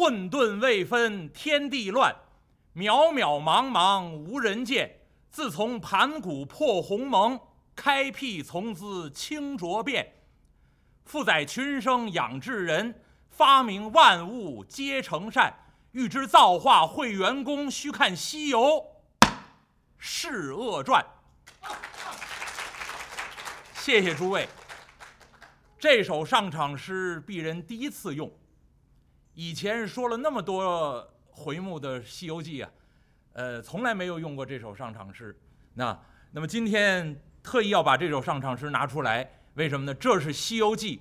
混沌未分天地乱，渺渺茫茫无人见。自从盘古破鸿蒙，开辟从兹清浊变。负载群生养智人，发明万物皆成善。欲知造化会元功，须看《西游释厄传》。谢谢诸位。这首上场诗，鄙人第一次用。以前说了那么多回目的《西游记》啊，呃，从来没有用过这首上场诗。那那么今天特意要把这首上场诗拿出来，为什么呢？这是《西游记》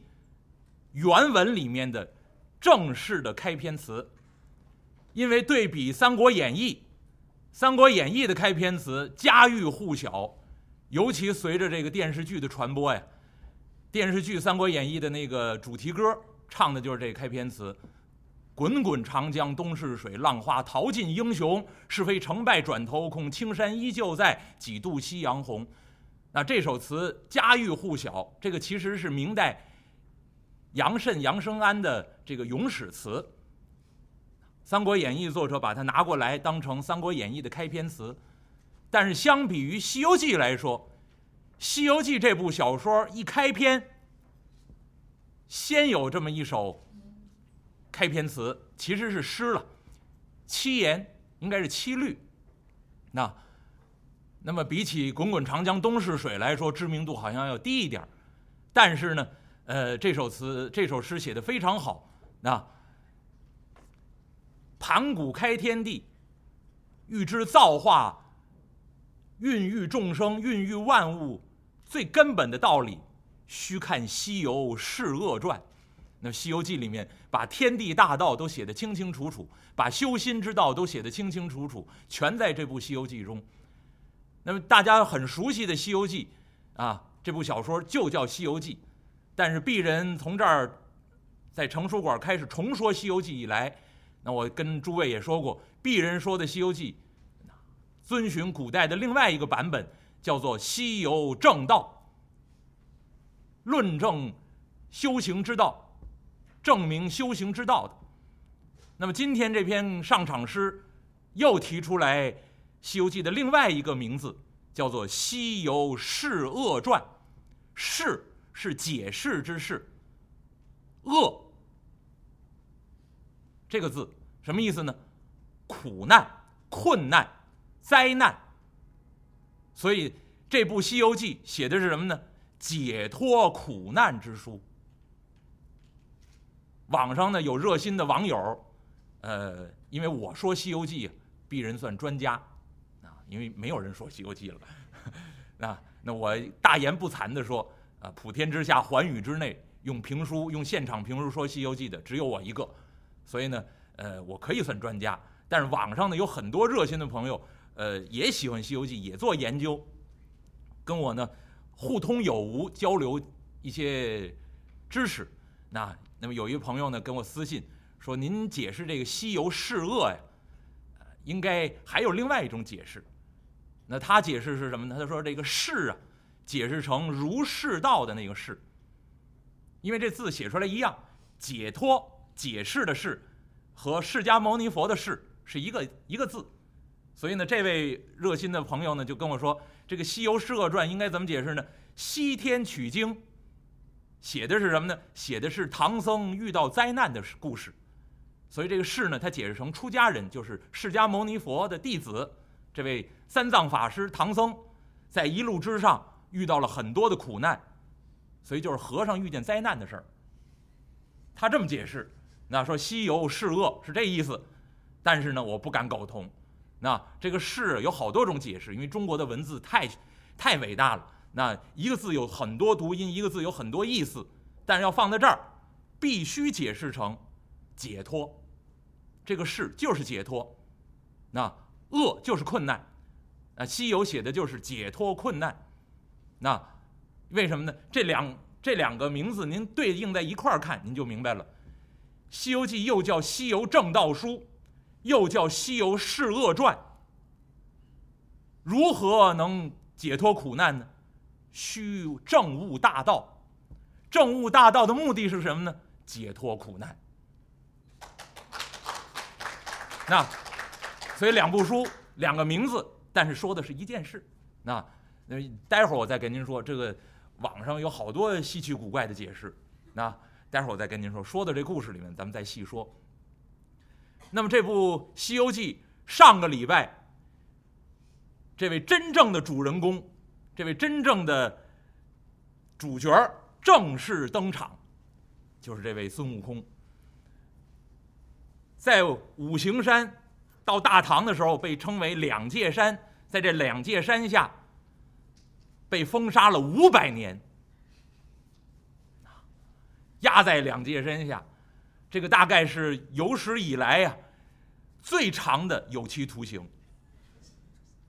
原文里面的正式的开篇词。因为对比《三国演义》，《三国演义》的开篇词家喻户晓，尤其随着这个电视剧的传播呀，电视剧《三国演义》的那个主题歌唱的就是这开篇词：“滚滚长江东逝水，浪花淘尽英雄。是非成败转头空，青山依旧在，几度夕阳红。”那这首词家喻户晓，这个其实是明代杨慎、杨生安的这个咏史词。《三国演义》作者把它拿过来当成《三国演义》的开篇词，但是相比于《西游记》来说，《西游记》这部小说一开篇，先有这么一首开篇词，其实是诗了，七言，应该是七律。那，那么比起“滚滚长江东逝水”来说，知名度好像要低一点但是呢，呃，这首词这首诗写的非常好，那。盘古开天地，欲知造化、孕育众生、孕育万物最根本的道理，须看《西游释厄传》。那《西游记》里面把天地大道都写得清清楚楚，把修心之道都写得清清楚楚，全在这部《西游记》中。那么大家很熟悉的《西游记》，啊，这部小说就叫《西游记》，但是鄙人从这儿在成书馆开始重说《西游记》以来。那我跟诸位也说过，鄙人说的《西游记》，遵循古代的另外一个版本，叫做《西游正道》，论证修行之道，证明修行之道的。那么今天这篇上场诗，又提出来《西游记》的另外一个名字，叫做《西游释厄传》，释是解释之释，厄。这个字什么意思呢？苦难、困难、灾难。所以这部《西游记》写的是什么呢？解脱苦难之书。网上呢有热心的网友，呃，因为我说《西游记》，鄙人算专家啊，因为没有人说《西游记》了。那 那我大言不惭地说，啊，普天之下，寰宇之内，用评书、用现场评书说《西游记》的只有我一个。所以呢，呃，我可以算专家，但是网上呢有很多热心的朋友，呃，也喜欢《西游记》，也做研究，跟我呢互通有无，交流一些知识。那那么有一朋友呢跟我私信说：“您解释这个西游释厄呀，应该还有另外一种解释。”那他解释是什么呢？他说：“这个释啊，解释成如释道的那个释，因为这字写出来一样，解脱。”解释的释和释迦牟尼佛的释是一个一个字，所以呢，这位热心的朋友呢就跟我说，这个《西游释厄传》应该怎么解释呢？西天取经写的是什么呢？写的是唐僧遇到灾难的故事，所以这个释呢，他解释成出家人，就是释迦牟尼佛的弟子，这位三藏法师唐僧，在一路之上遇到了很多的苦难，所以就是和尚遇见灾难的事儿。他这么解释。那说西游释恶是这意思，但是呢，我不敢苟同。那这个释有好多种解释，因为中国的文字太太伟大了。那一个字有很多读音，一个字有很多意思，但是要放在这儿，必须解释成解脱。这个释就是解脱，那恶就是困难。那西游写的就是解脱困难。那为什么呢？这两 这两个名字您对应在一块儿看，您就明白了。《西游记》又叫《西游正道书》，又叫《西游释厄传》。如何能解脱苦难呢？须正悟大道。正悟大道的目的是什么呢？解脱苦难。那所以两部书，两个名字，但是说的是一件事。那那待会儿我再跟您说，这个网上有好多稀奇古怪的解释。那待会儿我再跟您说，说的这故事里面，咱们再细说。那么这部《西游记》上个礼拜，这位真正的主人公，这位真正的主角正式登场，就是这位孙悟空。在五行山到大唐的时候，被称为两界山，在这两界山下被封杀了五百年，压在两界山下。这个大概是有史以来呀最长的有期徒刑。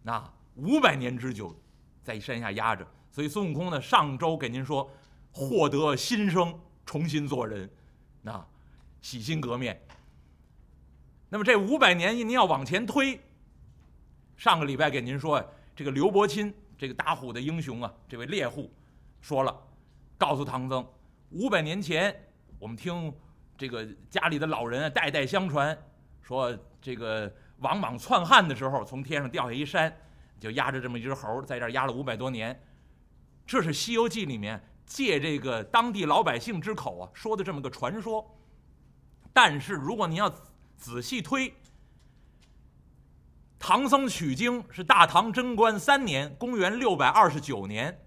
那五百年之久，在山下压着。所以孙悟空呢，上周给您说获得新生，重新做人，那洗心革面。那么这五百年您要往前推，上个礼拜给您说，这个刘伯钦这个打虎的英雄啊，这位猎户说了，告诉唐僧，五百年前我们听。这个家里的老人啊，代代相传，说这个王莽篡汉的时候，从天上掉下一山，就压着这么一只猴，在这压了五百多年。这是《西游记》里面借这个当地老百姓之口啊说的这么个传说。但是如果您要仔细推，唐僧取经是大唐贞观三年，公元六百二十九年。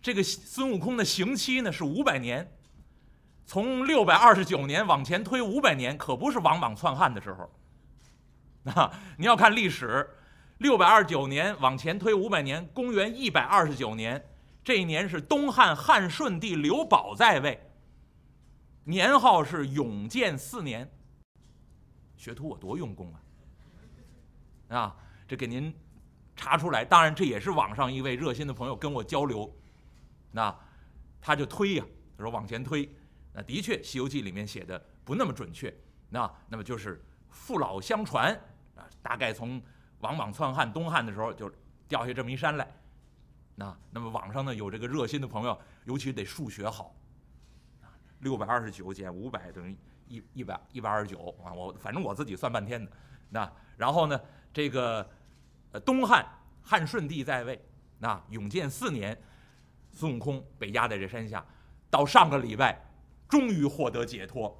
这个孙悟空的刑期呢是五百年。从六百二十九年往前推五百年，可不是王莽篡汉的时候。啊，你要看历史，六百二十九年往前推五百年，公元一百二十九年，这一年是东汉汉顺帝刘保在位，年号是永建四年。学徒我多用功啊！啊，这给您查出来，当然这也是网上一位热心的朋友跟我交流，那他就推呀，他说往前推。那的确，《西游记》里面写的不那么准确。那那么就是父老相传啊，大概从王莽篡汉东汉的时候就掉下这么一山来。那那么网上呢有这个热心的朋友，尤其得数学好。六百二十九减五百等于一一百一百二十九啊，我反正我自己算半天的。那然后呢，这个呃东汉汉顺帝在位，那永建四年，孙悟空被压在这山下，到上个礼拜。终于获得解脱，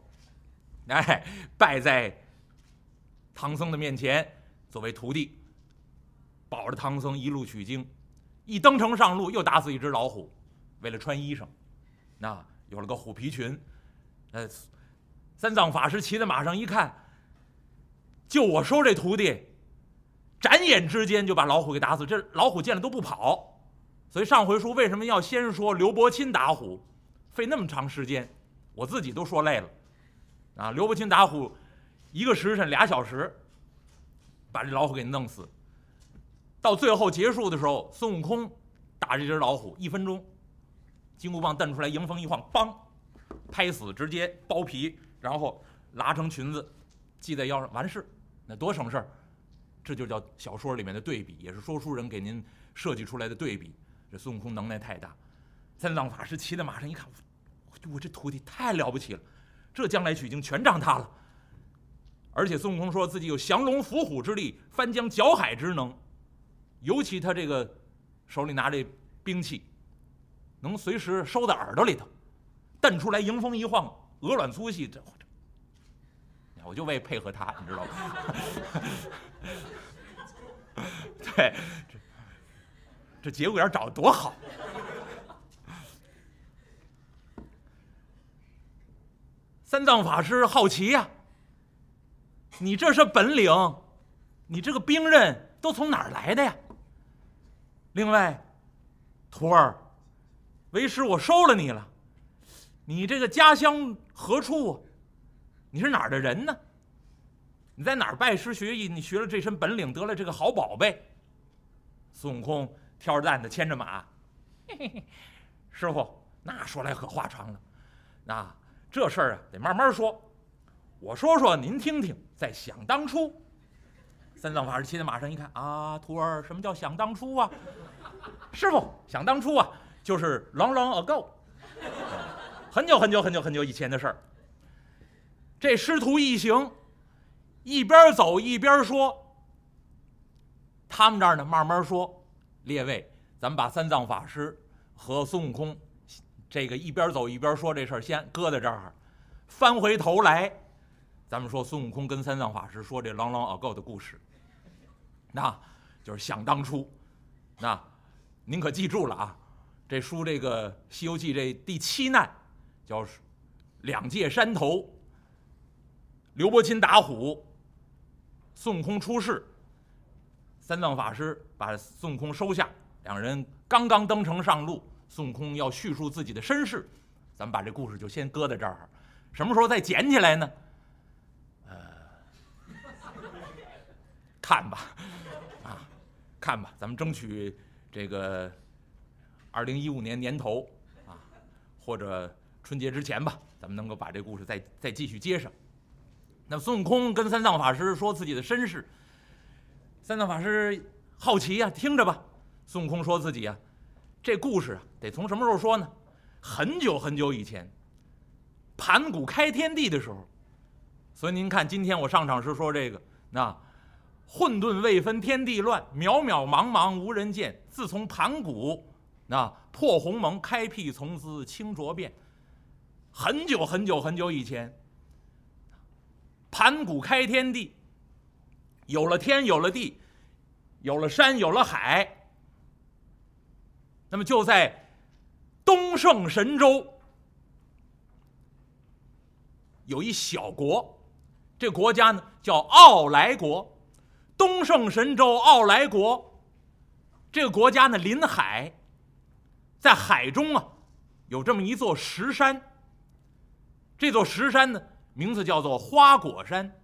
哎，拜在唐僧的面前，作为徒弟，保着唐僧一路取经。一登城上路，又打死一只老虎，为了穿衣裳，那有了个虎皮裙。呃，三藏法师骑在马上一看，就我收这徒弟，眨眼之间就把老虎给打死。这老虎见了都不跑，所以上回书为什么要先说刘伯钦打虎，费那么长时间？我自己都说累了，啊，刘伯钦打虎，一个时辰俩小时，把这老虎给弄死。到最后结束的时候，孙悟空打这只老虎一分钟，金箍棒蹬出来，迎风一晃，梆，拍死，直接剥皮，然后拉成裙子，系在腰上，完事，那多省事儿。这就叫小说里面的对比，也是说书人给您设计出来的对比。这孙悟空能耐太大，三藏法师骑在马上一看。我这徒弟太了不起了，这将来取经全仗他了。而且孙悟空说自己有降龙伏虎之力，翻江搅海之能，尤其他这个手里拿这兵器，能随时收在耳朵里头，瞪出来迎风一晃，鹅卵粗细，这，我就为配合他，你知道吗？对，这这节骨眼找的多好。三藏法师好奇呀，你这是本领，你这个兵刃都从哪儿来的呀？另外，徒儿，为师我收了你了，你这个家乡何处？你是哪儿的人呢？你在哪儿拜师学艺？你学了这身本领，得了这个好宝贝。孙悟空挑着担子牵着马，嘿嘿嘿，师傅，那说来可话长了，那。这事儿啊，得慢慢说。我说说，您听听。在想当初，三藏法师骑在马上一看啊，徒儿，什么叫想当初啊？师傅，想当初啊，就是 long long ago，很久很久很久很久以前的事儿。这师徒一行一边走一边说。他们这儿呢，慢慢说。列位，咱们把三藏法师和孙悟空这个一边走一边说这事儿先搁在这儿，翻回头来，咱们说孙悟空跟三藏法师说这 long long ago 的故事。那就是想当初，那您可记住了啊？这书这个《西游记》这第七难叫两界山头，刘伯钦打虎，孙悟空出世。三藏法师把孙悟空收下，两人刚刚登城上路，孙悟空要叙述自己的身世，咱们把这故事就先搁在这儿，什么时候再捡起来呢？看吧，啊，看吧，咱们争取这个二零一五年年头啊，或者春节之前吧，咱们能够把这故事再再继续接上。那孙悟空跟三藏法师说自己的身世。三藏法师好奇呀，听着吧。孙悟空说自己呀，这故事啊，得从什么时候说呢？很久很久以前，盘古开天地的时候。所以您看，今天我上场时说这个，那混沌未分天地乱，渺渺茫茫无人见。自从盘古那破鸿蒙，开辟从兹，清浊变。很久很久很久以前，盘古开天地。有了天，有了地，有了山，有了海。那么就在东胜神州有一小国，这国家呢叫傲来国。东胜神州傲来国，这个国家呢临海，在海中啊有这么一座石山。这座石山呢名字叫做花果山。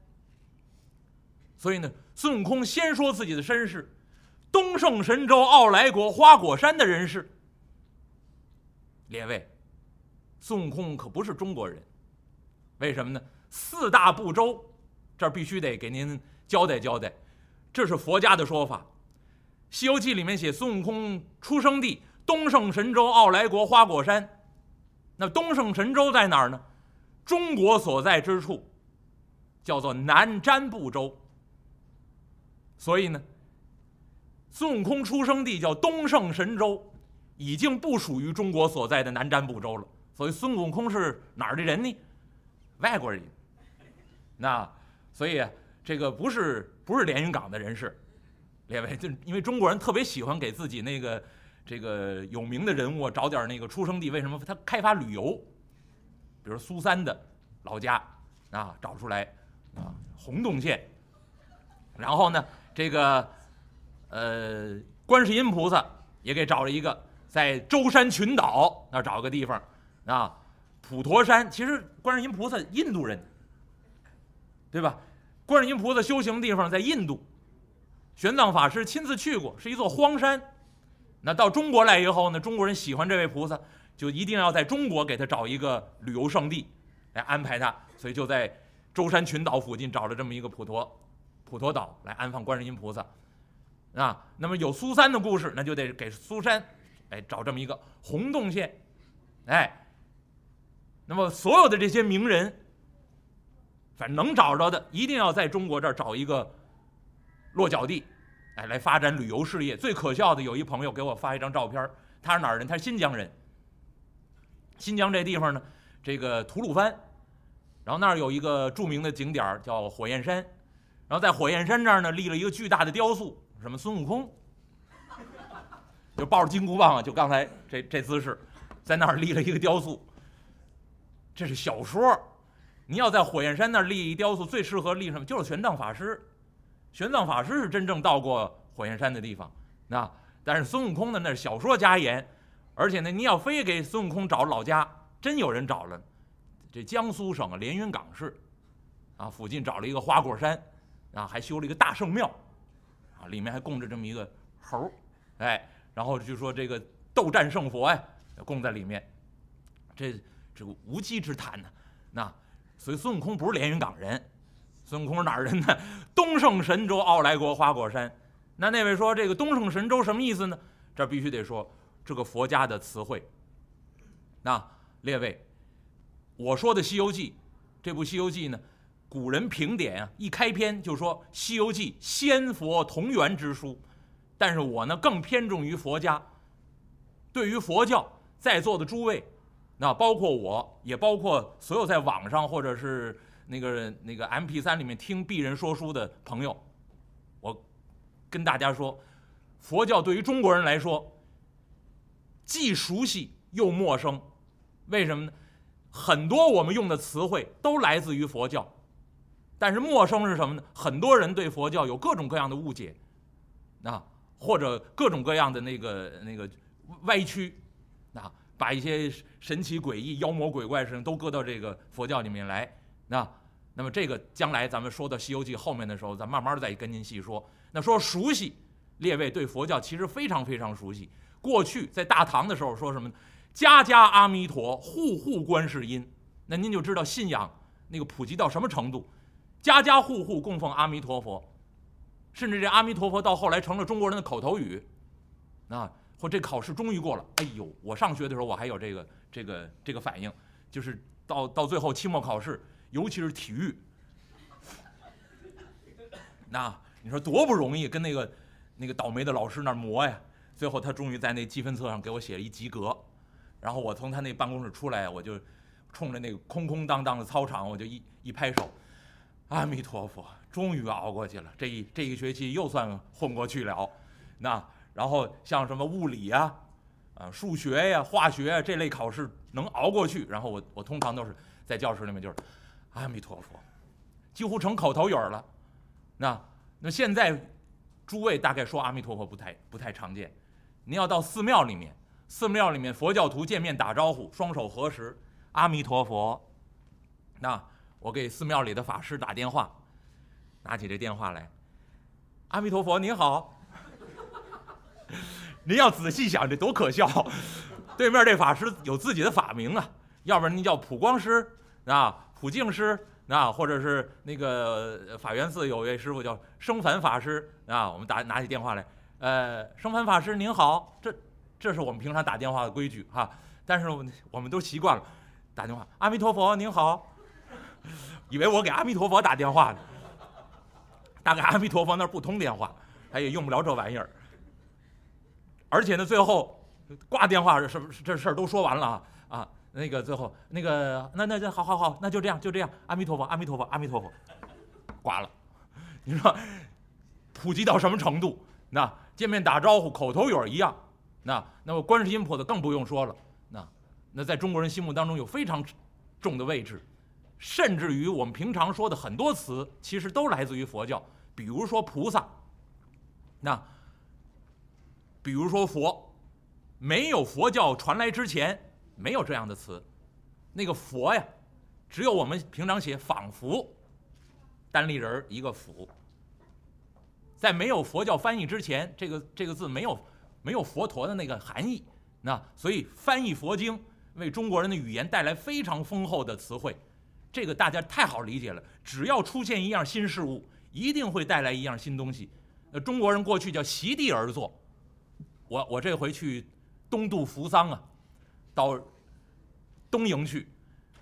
所以呢，孙悟空先说自己的身世：东胜神州傲来国花果山的人士。列位，孙悟空可不是中国人，为什么呢？四大部洲，这儿必须得给您交代交代。这是佛家的说法，《西游记》里面写孙悟空出生地东胜神州傲来国花果山。那东胜神州在哪儿呢？中国所在之处，叫做南瞻部洲。所以呢，孙悟空出生地叫东胜神州，已经不属于中国所在的南瞻部洲了。所以孙悟空是哪儿的人呢？外国人。那所以这个不是不是连云港的人士，列位，就因为中国人特别喜欢给自己那个这个有名的人物找点那个出生地。为什么他开发旅游？比如苏三的老家啊，找出来啊，洪洞县。然后呢？这个，呃，观世音菩萨也给找了一个，在舟山群岛那找个地方，啊，普陀山。其实观世音菩萨印度人，对吧？观世音菩萨修行地方在印度，玄奘法师亲自去过，是一座荒山。那到中国来以后呢，中国人喜欢这位菩萨，就一定要在中国给他找一个旅游胜地来安排他，所以就在舟山群岛附近找了这么一个普陀。普陀岛来安放观世音菩萨，啊，那么有苏三的故事，那就得给苏三，哎，找这么一个洪洞县，哎，那么所有的这些名人，反正能找着的，一定要在中国这儿找一个落脚地，哎，来发展旅游事业。最可笑的，有一朋友给我发一张照片，他是哪儿人？他是新疆人。新疆这地方呢，这个吐鲁番，然后那儿有一个著名的景点叫火焰山。然后在火焰山这儿呢，立了一个巨大的雕塑，什么孙悟空，就抱着金箍棒啊，就刚才这这姿势，在那儿立了一个雕塑。这是小说，你要在火焰山那儿立一雕塑，最适合立什么？就是玄奘法师。玄奘法师是真正到过火焰山的地方，那但是孙悟空呢，那是小说家言，而且呢，你要非给孙悟空找老家，真有人找了，这江苏省连云港市，啊，附近找了一个花果山。啊，还修了一个大圣庙，啊，里面还供着这么一个猴儿，哎，然后就说这个斗战胜佛呀，供在里面，这这个无稽之谈呢。那所以孙悟空不是连云港人，孙悟空是哪儿人呢？东胜神州傲来国花果山。那那位说这个东胜神州什么意思呢？这必须得说这个佛家的词汇。那列位，我说的《西游记》，这部《西游记》呢？古人评点啊，一开篇就说《西游记》仙佛同源之书，但是我呢更偏重于佛家。对于佛教，在座的诸位，那包括我也包括所有在网上或者是那个那个 M P 三里面听鄙人说书的朋友，我跟大家说，佛教对于中国人来说，既熟悉又陌生。为什么呢？很多我们用的词汇都来自于佛教，但是陌生是什么呢？很多人对佛教有各种各样的误解，啊，或者各种各样的那个那个。歪曲，啊，把一些神奇诡异、妖魔鬼怪的事情都搁到这个佛教里面来，那，那么这个将来咱们说到《西游记》后面的时候，咱慢慢再跟您细说。那说熟悉，列位对佛教其实非常非常熟悉。过去在大唐的时候说什么？家家阿弥陀，户户观世音。那您就知道信仰那个普及到什么程度，家家户户供奉阿弥陀佛，甚至这阿弥陀佛到后来成了中国人的口头语，啊。或这考试终于过了，哎呦！我上学的时候我还有这个这个这个反应，就是到到最后期末考试，尤其是体育，那你说多不容易，跟那个那个倒霉的老师那磨呀，最后他终于在那积分册上给我写了一及格，然后我从他那办公室出来，我就冲着那个空空荡荡的操场，我就一一拍手，阿弥陀佛，终于熬过去了，这一这一学期又算混过去了，那。然后像什么物理呀、啊数学呀、化学啊这类考试能熬过去，然后我我通常都是在教室里面就是阿弥陀佛，几乎成口头语了。那那现在诸位大概说阿弥陀佛不太不太常见，您要到寺庙里面，寺庙里面佛教徒见面打招呼，双手合十，阿弥陀佛。那我给寺庙里的法师打电话，拿起这电话来，阿弥陀佛，您好。您要仔细想，这多可笑！对面这法师有自己的法名啊，要不然您叫普光师啊，普净师啊，或者是那个法源寺有位师傅叫生凡法师啊。我们打拿起电话来，呃，生凡法师您好，这这是我们平常打电话的规矩哈。但是我们都习惯了打电话，阿弥陀佛您好，以为我给阿弥陀佛打电话呢。大概阿弥陀佛那儿不通电话，他也用不了这玩意儿。而且呢，最后挂电话什么这事儿都说完了啊啊，那个最后那个那那那好好好，那就这样就这样，阿弥陀佛阿弥陀佛阿弥陀佛，挂了。你说普及到什么程度？那见面打招呼口头语一样。那那么观世音菩萨更不用说了。那那在中国人心目当中有非常重的位置，甚至于我们平常说的很多词，其实都来自于佛教。比如说菩萨，那。比如说佛，没有佛教传来之前，没有这样的词。那个佛呀，只有我们平常写仿佛，单立人一个佛。在没有佛教翻译之前，这个这个字没有没有佛陀的那个含义。那所以翻译佛经，为中国人的语言带来非常丰厚的词汇。这个大家太好理解了。只要出现一样新事物，一定会带来一样新东西。那中国人过去叫席地而坐。我我这回去东渡扶桑啊，到东营去，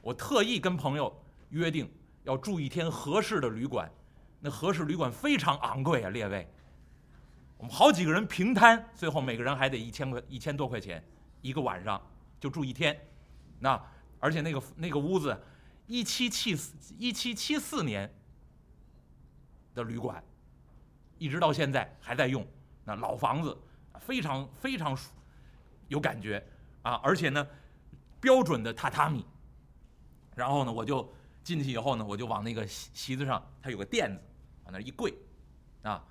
我特意跟朋友约定要住一天合适的旅馆，那合适旅馆非常昂贵啊，列位，我们好几个人平摊，最后每个人还得一千块一千多块钱一个晚上，就住一天，那而且那个那个屋子，一七七四一七七四年的旅馆，一直到现在还在用，那老房子。非常非常有感觉啊！而且呢，标准的榻榻米。然后呢，我就进去以后呢，我就往那个席席子上，它有个垫子，往那一跪，啊，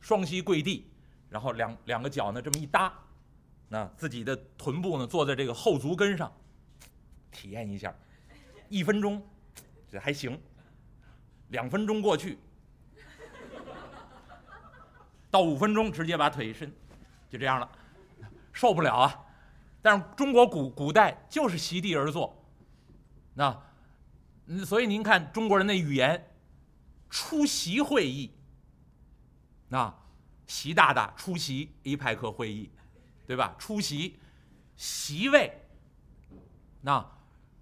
双膝跪地，然后两两个脚呢这么一搭，那自己的臀部呢坐在这个后足跟上，体验一下，一分钟，这还行，两分钟过去，到五分钟直接把腿一伸。就这样了，受不了啊！但是中国古古代就是席地而坐，那，所以您看中国人的语言，出席会议，那习大大出席 APEC 会议，对吧？出席席位，那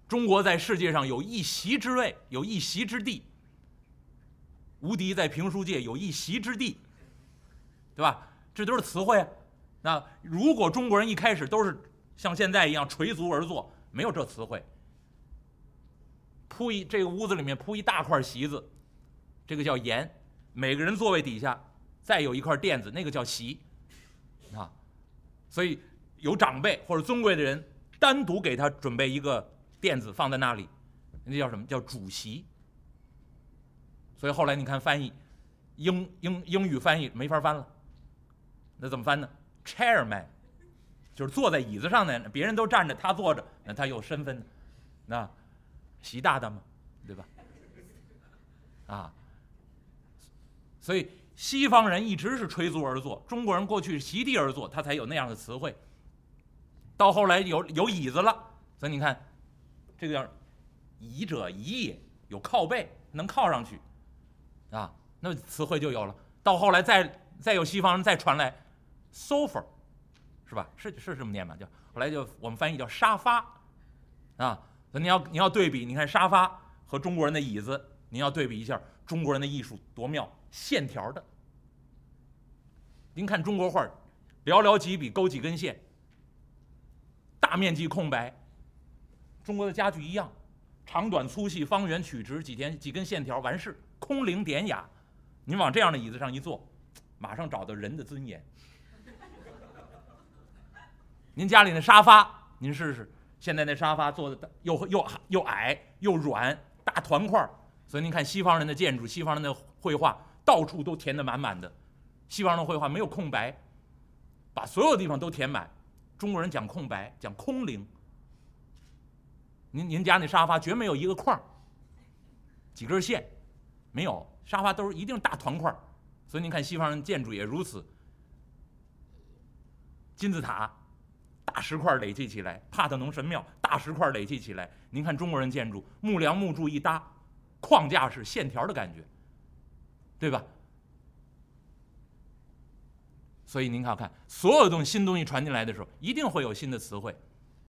中国在世界上有一席之位，有一席之地，无敌在评书界有一席之地，对吧？这都是词汇。那如果中国人一开始都是像现在一样垂足而坐，没有这词汇，铺一这个屋子里面铺一大块席子，这个叫沿，每个人座位底下再有一块垫子，那个叫席，啊，所以有长辈或者尊贵的人单独给他准备一个垫子放在那里，那叫什么叫主席？所以后来你看翻译，英英英语翻译没法翻了，那怎么翻呢？Chairman，就是坐在椅子上的，别人都站着，他坐着，那他有身份呢，那习大大嘛，对吧？啊，所以西方人一直是垂足而坐，中国人过去席地而坐，他才有那样的词汇。到后来有有椅子了，所以你看，这个叫椅者椅也，有靠背，能靠上去。啊，那词汇就有了。到后来再再有西方人再传来，sofa，是吧？是是这么念吧？叫后来就我们翻译叫沙发，啊，那你要你要对比，你看沙发和中国人的椅子，你要对比一下中国人的艺术多妙，线条的。您看中国画，寥寥几笔勾几根线，大面积空白。中国的家具一样，长短粗细、方圆曲直，几天几根线条完事。空灵典雅，您往这样的椅子上一坐，马上找到人的尊严。您家里那沙发，您试试，现在那沙发做的又又又矮又软，大团块儿所以您看西方人的建筑，西方人的绘画，到处都填得满满的。西方人的绘画没有空白，把所有地方都填满。中国人讲空白，讲空灵。您您家那沙发绝没有一个框几根线。没有沙发都是一定大团块儿所以您看西方人建筑也如此。金字塔，大石块累积起来；帕特农神庙，大石块累积起来。您看中国人建筑，木梁木柱一搭，框架式线条的感觉，对吧？所以您看看，所有东西新东西传进来的时候，一定会有新的词汇。